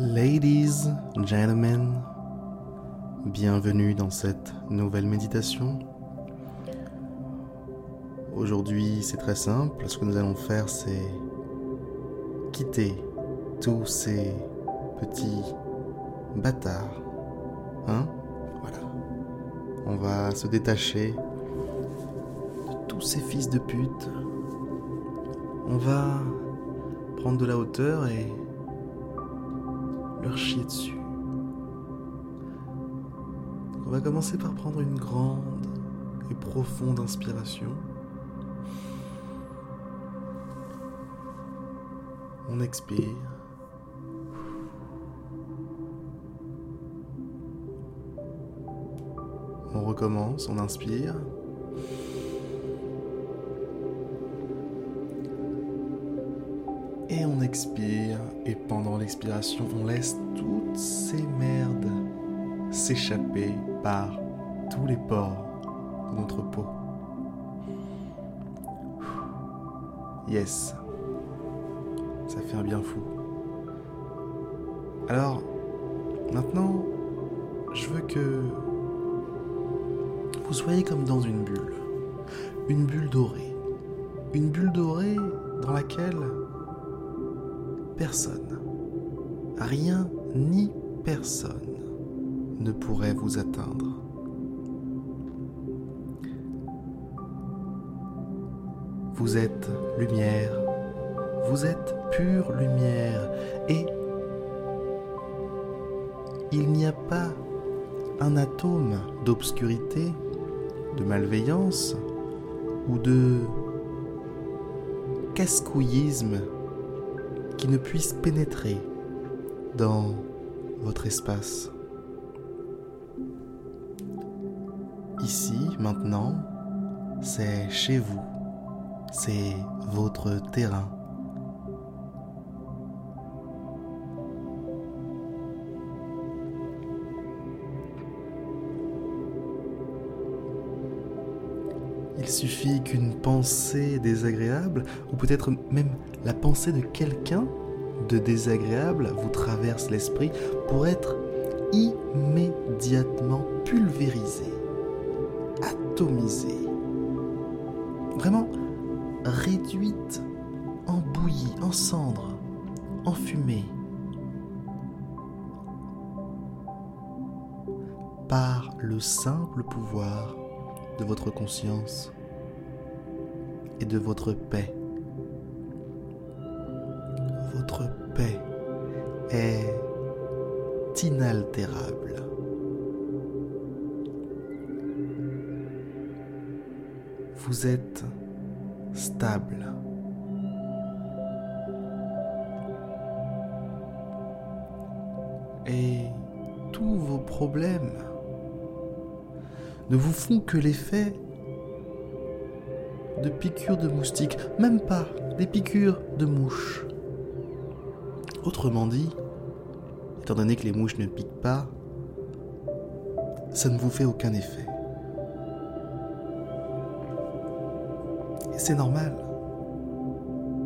Ladies, gentlemen, bienvenue dans cette nouvelle méditation. Aujourd'hui, c'est très simple. Ce que nous allons faire, c'est quitter tous ces petits bâtards. Hein? Voilà. On va se détacher de tous ces fils de pute. On va prendre de la hauteur et chier dessus. On va commencer par prendre une grande et profonde inspiration. On expire. On recommence, on inspire. Et on expire. Et pendant l'expiration, on laisse toutes ces merdes s'échapper par tous les pores de notre peau. Yes. Ça fait un bien fou. Alors, maintenant, je veux que vous soyez comme dans une bulle. Une bulle dorée. Une bulle dorée dans laquelle personne, rien ni personne ne pourrait vous atteindre. Vous êtes lumière, vous êtes pure lumière. Et il n'y a pas un atome d'obscurité, de malveillance ou de cascouillisme qui ne puisse pénétrer dans votre espace. Ici, maintenant, c'est chez vous, c'est votre terrain. Il suffit qu'une pensée désagréable, ou peut-être même la pensée de quelqu'un de désagréable vous traverse l'esprit pour être immédiatement pulvérisée, atomisée, vraiment réduite en bouillie, en cendres, en fumée, par le simple pouvoir de votre conscience et de votre paix. Votre paix est inaltérable. Vous êtes stable. Et tous vos problèmes ne vous font que l'effet de piqûres de moustiques, même pas des piqûres de mouches. Autrement dit, étant donné que les mouches ne piquent pas, ça ne vous fait aucun effet. Et c'est normal.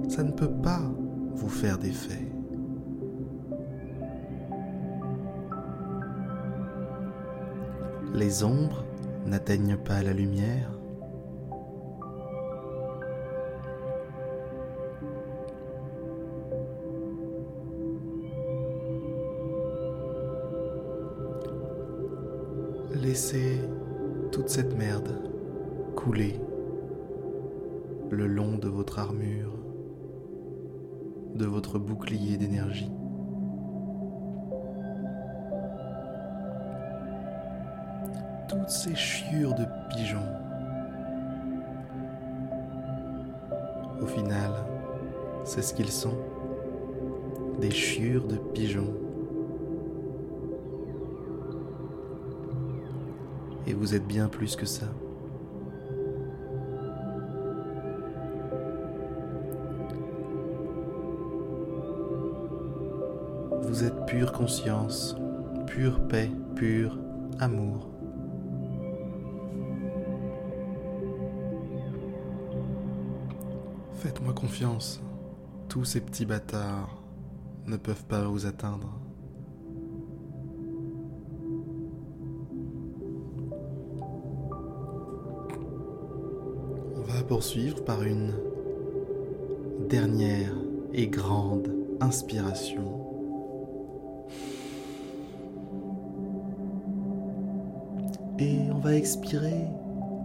Ça ne peut pas vous faire d'effet. Les ombres n'atteignent pas la lumière. Laissez toute cette merde couler le long de votre armure, de votre bouclier d'énergie. Toutes ces chiures de pigeons. Au final, c'est ce qu'ils sont. Des chiures de pigeons. Et vous êtes bien plus que ça. Vous êtes pure conscience, pure paix, pur amour. Faites-moi confiance, tous ces petits bâtards ne peuvent pas vous atteindre. Poursuivre par une dernière et grande inspiration. Et on va expirer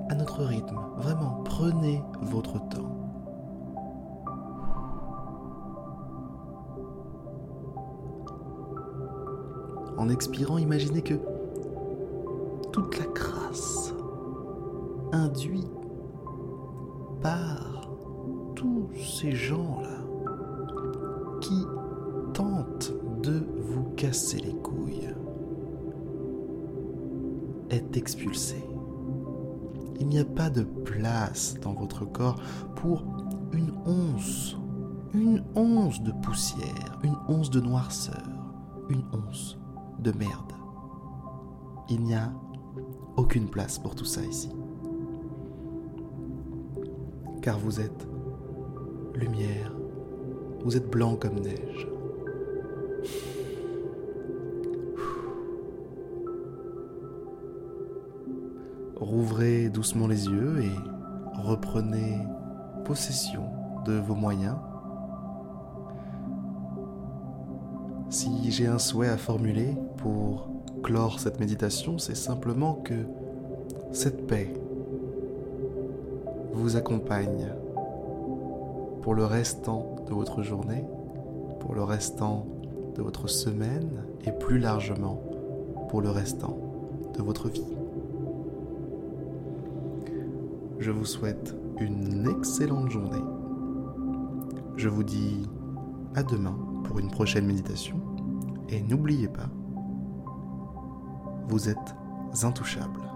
à notre rythme. Vraiment, prenez votre temps. En expirant, imaginez que toute la crasse induite par tous ces gens-là qui tentent de vous casser les couilles est expulsée. Il n'y a pas de place dans votre corps pour une once, une once de poussière, une once de noirceur, une once de merde. Il n'y a aucune place pour tout ça ici. Car vous êtes lumière, vous êtes blanc comme neige. Rouvrez doucement les yeux et reprenez possession de vos moyens. Si j'ai un souhait à formuler pour clore cette méditation, c'est simplement que cette paix vous accompagne pour le restant de votre journée, pour le restant de votre semaine et plus largement pour le restant de votre vie. Je vous souhaite une excellente journée. Je vous dis à demain pour une prochaine méditation. Et n'oubliez pas, vous êtes intouchable.